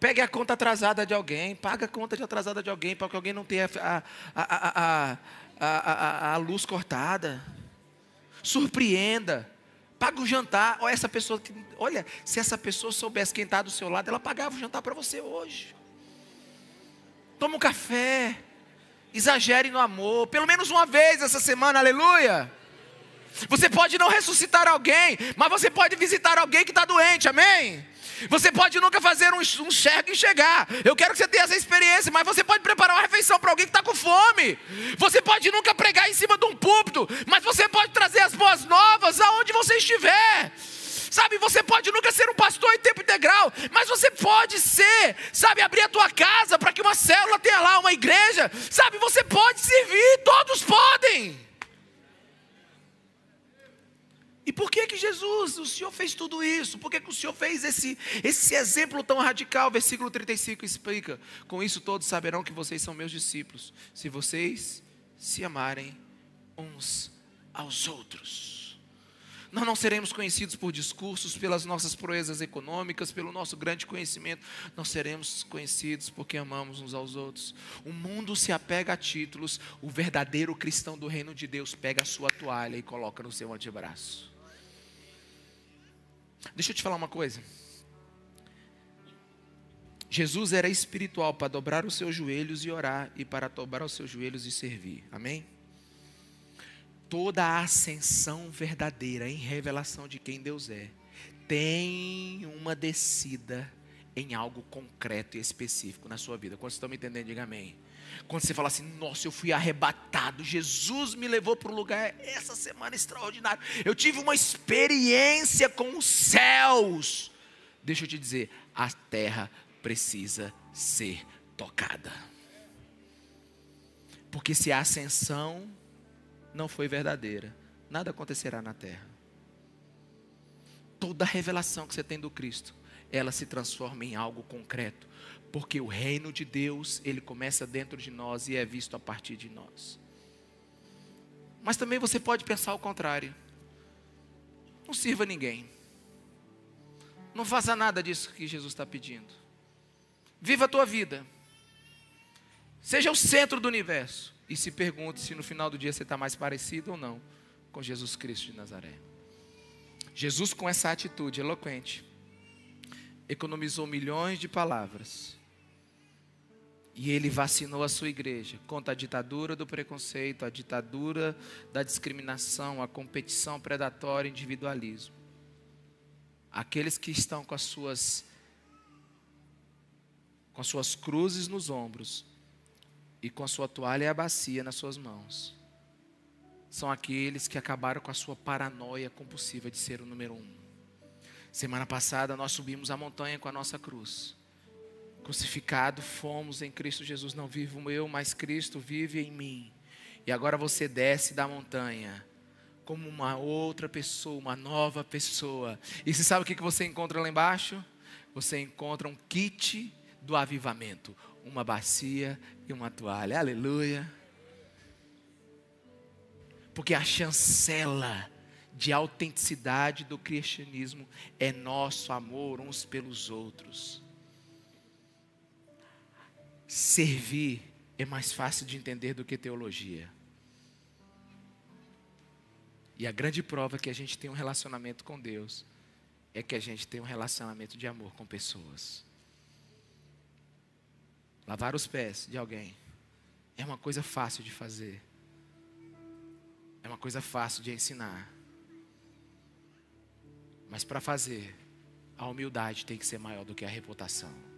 Pegue a conta atrasada de alguém, paga a conta de atrasada de alguém, para que alguém não tenha a, a, a, a, a luz cortada. Surpreenda. Paga o jantar. Olha, essa pessoa olha, se essa pessoa soubesse quem está do seu lado, ela pagava o jantar para você hoje. Toma um café. Exagere no amor. Pelo menos uma vez essa semana, aleluia. Você pode não ressuscitar alguém, mas você pode visitar alguém que está doente, amém? Você pode nunca fazer um, um cheque e chegar. Eu quero que você tenha essa experiência, mas você pode preparar uma refeição para alguém que está com fome. Você pode nunca pregar em cima de um púlpito, mas você pode trazer as boas novas aonde você estiver. Sabe, você pode nunca ser um pastor em tempo integral, mas você pode ser, sabe, abrir a tua casa para que uma célula tenha lá uma igreja. Sabe, você pode servir, todos podem. E por que que Jesus, o Senhor fez tudo isso? Por que, que o Senhor fez esse, esse exemplo tão radical? Versículo 35 explica: Com isso todos saberão que vocês são meus discípulos, se vocês se amarem uns aos outros. Nós não seremos conhecidos por discursos, pelas nossas proezas econômicas, pelo nosso grande conhecimento. Nós seremos conhecidos porque amamos uns aos outros. O mundo se apega a títulos, o verdadeiro cristão do reino de Deus pega a sua toalha e coloca no seu antebraço. Deixa eu te falar uma coisa. Jesus era espiritual para dobrar os seus joelhos e orar, e para dobrar os seus joelhos e servir. Amém? Toda a ascensão verdadeira em revelação de quem Deus é tem uma descida em algo concreto e específico na sua vida. Quando estão me entendendo, diga amém. Quando você fala assim, nossa, eu fui arrebatado, Jesus me levou para um lugar essa semana extraordinário. Eu tive uma experiência com os céus. Deixa eu te dizer, a terra precisa ser tocada. Porque se a ascensão não foi verdadeira, nada acontecerá na terra. Toda revelação que você tem do Cristo, ela se transforma em algo concreto porque o reino de Deus, ele começa dentro de nós e é visto a partir de nós. Mas também você pode pensar o contrário. Não sirva ninguém. Não faça nada disso que Jesus está pedindo. Viva a tua vida. Seja o centro do universo. E se pergunte se no final do dia você está mais parecido ou não com Jesus Cristo de Nazaré. Jesus, com essa atitude eloquente, economizou milhões de palavras e ele vacinou a sua igreja contra a ditadura do preconceito, a ditadura da discriminação, a competição predatória individualismo. Aqueles que estão com as suas com as suas cruzes nos ombros e com a sua toalha e a bacia nas suas mãos, são aqueles que acabaram com a sua paranoia compulsiva de ser o número um. Semana passada nós subimos a montanha com a nossa cruz crucificado fomos em Cristo Jesus. Não vivo eu, mas Cristo vive em mim. E agora você desce da montanha como uma outra pessoa, uma nova pessoa. E você sabe o que você encontra lá embaixo? Você encontra um kit do avivamento, uma bacia e uma toalha. Aleluia. Porque a chancela de autenticidade do cristianismo é nosso amor uns pelos outros. Servir é mais fácil de entender do que teologia. E a grande prova que a gente tem um relacionamento com Deus é que a gente tem um relacionamento de amor com pessoas. Lavar os pés de alguém é uma coisa fácil de fazer. É uma coisa fácil de ensinar. Mas para fazer, a humildade tem que ser maior do que a reputação.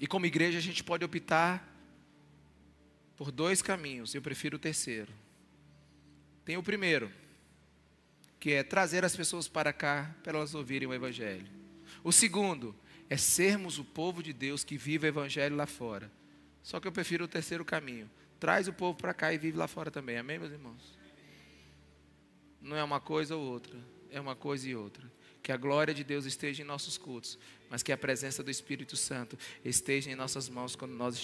E como igreja a gente pode optar por dois caminhos, eu prefiro o terceiro. Tem o primeiro, que é trazer as pessoas para cá para elas ouvirem o Evangelho. O segundo é sermos o povo de Deus que vive o Evangelho lá fora. Só que eu prefiro o terceiro caminho. Traz o povo para cá e vive lá fora também. Amém, meus irmãos? Não é uma coisa ou outra. é uma coisa e outra. Que a glória de Deus esteja em nossos cultos, mas que a presença do Espírito Santo esteja em nossas mãos quando nós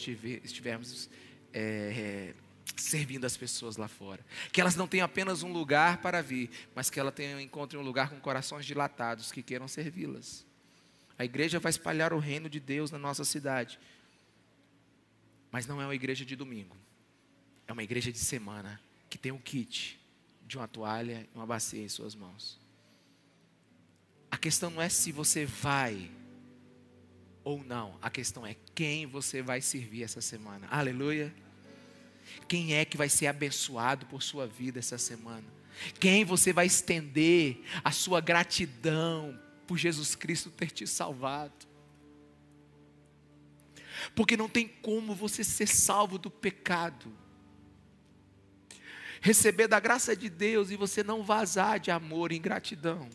estivermos é, servindo as pessoas lá fora. Que elas não tenham apenas um lugar para vir, mas que elas tenham, encontrem um lugar com corações dilatados que queiram servi-las. A igreja vai espalhar o reino de Deus na nossa cidade. Mas não é uma igreja de domingo. É uma igreja de semana que tem um kit de uma toalha e uma bacia em suas mãos. A questão não é se você vai ou não. A questão é quem você vai servir essa semana. Aleluia. Quem é que vai ser abençoado por sua vida essa semana? Quem você vai estender a sua gratidão por Jesus Cristo ter te salvado? Porque não tem como você ser salvo do pecado, receber da graça de Deus e você não vazar de amor e gratidão.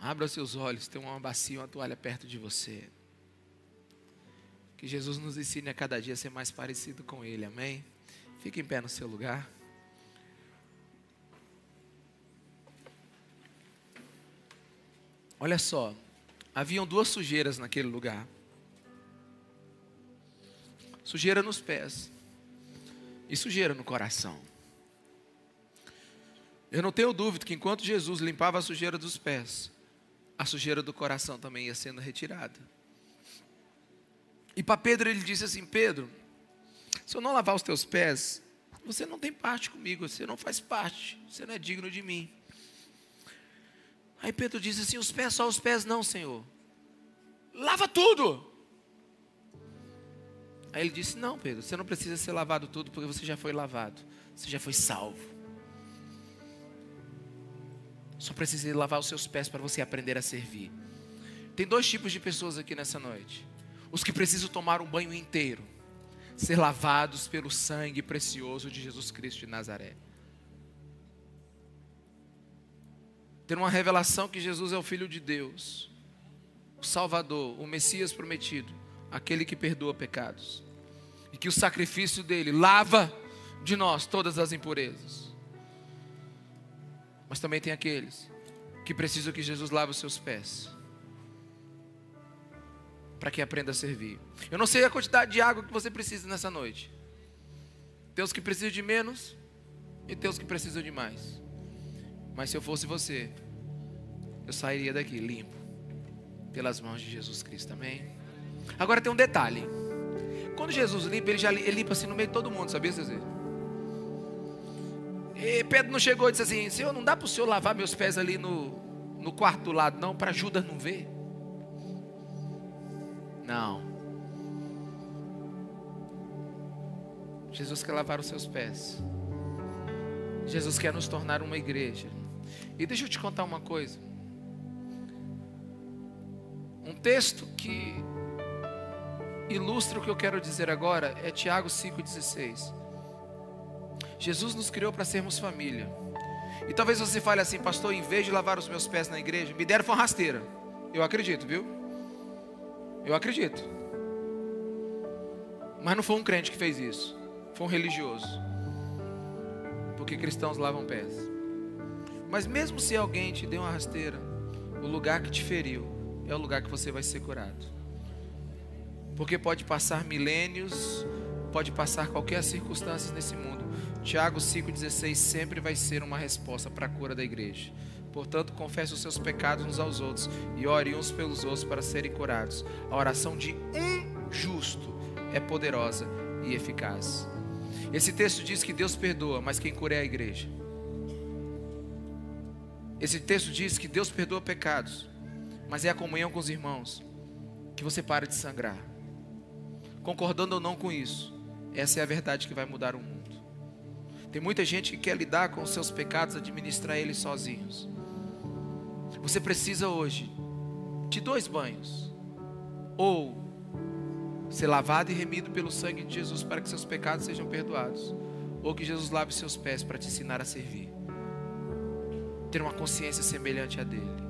Abra seus olhos, tem uma bacia, uma toalha perto de você. Que Jesus nos ensine a cada dia a ser mais parecido com Ele, amém? Fique em pé no seu lugar. Olha só, haviam duas sujeiras naquele lugar: sujeira nos pés e sujeira no coração. Eu não tenho dúvida que enquanto Jesus limpava a sujeira dos pés, a sujeira do coração também ia sendo retirada. E para Pedro ele disse assim: Pedro, se eu não lavar os teus pés, você não tem parte comigo, você não faz parte, você não é digno de mim. Aí Pedro disse assim: os pés, só os pés não, Senhor. Lava tudo. Aí ele disse: Não, Pedro, você não precisa ser lavado tudo, porque você já foi lavado, você já foi salvo. Só precisa lavar os seus pés para você aprender a servir. Tem dois tipos de pessoas aqui nessa noite os que precisam tomar um banho inteiro, ser lavados pelo sangue precioso de Jesus Cristo de Nazaré. Ter uma revelação que Jesus é o Filho de Deus, o Salvador, o Messias prometido, aquele que perdoa pecados, e que o sacrifício dele lava de nós todas as impurezas. Mas também tem aqueles que precisam que Jesus lave os seus pés para que aprenda a servir. Eu não sei a quantidade de água que você precisa nessa noite. Tem os que precisam de menos e tem os que precisam de mais. Mas se eu fosse você, eu sairia daqui limpo pelas mãos de Jesus Cristo, amém? Agora tem um detalhe. Quando Jesus limpa, ele já limpa assim no meio de todo mundo, sabia, Cezê? E Pedro não chegou e disse assim: Senhor, não dá para o senhor lavar meus pés ali no, no quarto do lado, não, para Judas não ver. Não. Jesus quer lavar os seus pés. Jesus quer nos tornar uma igreja. E deixa eu te contar uma coisa. Um texto que ilustra o que eu quero dizer agora é Tiago 5,16. Jesus nos criou para sermos família. E talvez você fale assim, pastor, em vez de lavar os meus pés na igreja, me deram uma rasteira. Eu acredito, viu? Eu acredito. Mas não foi um crente que fez isso. Foi um religioso. Porque cristãos lavam pés. Mas mesmo se alguém te deu uma rasteira, o lugar que te feriu é o lugar que você vai ser curado. Porque pode passar milênios, pode passar qualquer circunstância nesse mundo. Tiago 5,16 sempre vai ser uma resposta para a cura da igreja. Portanto, confesse os seus pecados uns aos outros e ore uns pelos outros para serem curados. A oração de um justo é poderosa e eficaz. Esse texto diz que Deus perdoa, mas quem cura é a igreja. Esse texto diz que Deus perdoa pecados, mas é a comunhão com os irmãos que você para de sangrar. Concordando ou não com isso, essa é a verdade que vai mudar o mundo. Tem muita gente que quer lidar com os seus pecados, administrar eles sozinhos. Você precisa hoje de dois banhos. Ou ser lavado e remido pelo sangue de Jesus para que seus pecados sejam perdoados. Ou que Jesus lave seus pés para te ensinar a servir. Ter uma consciência semelhante a dele.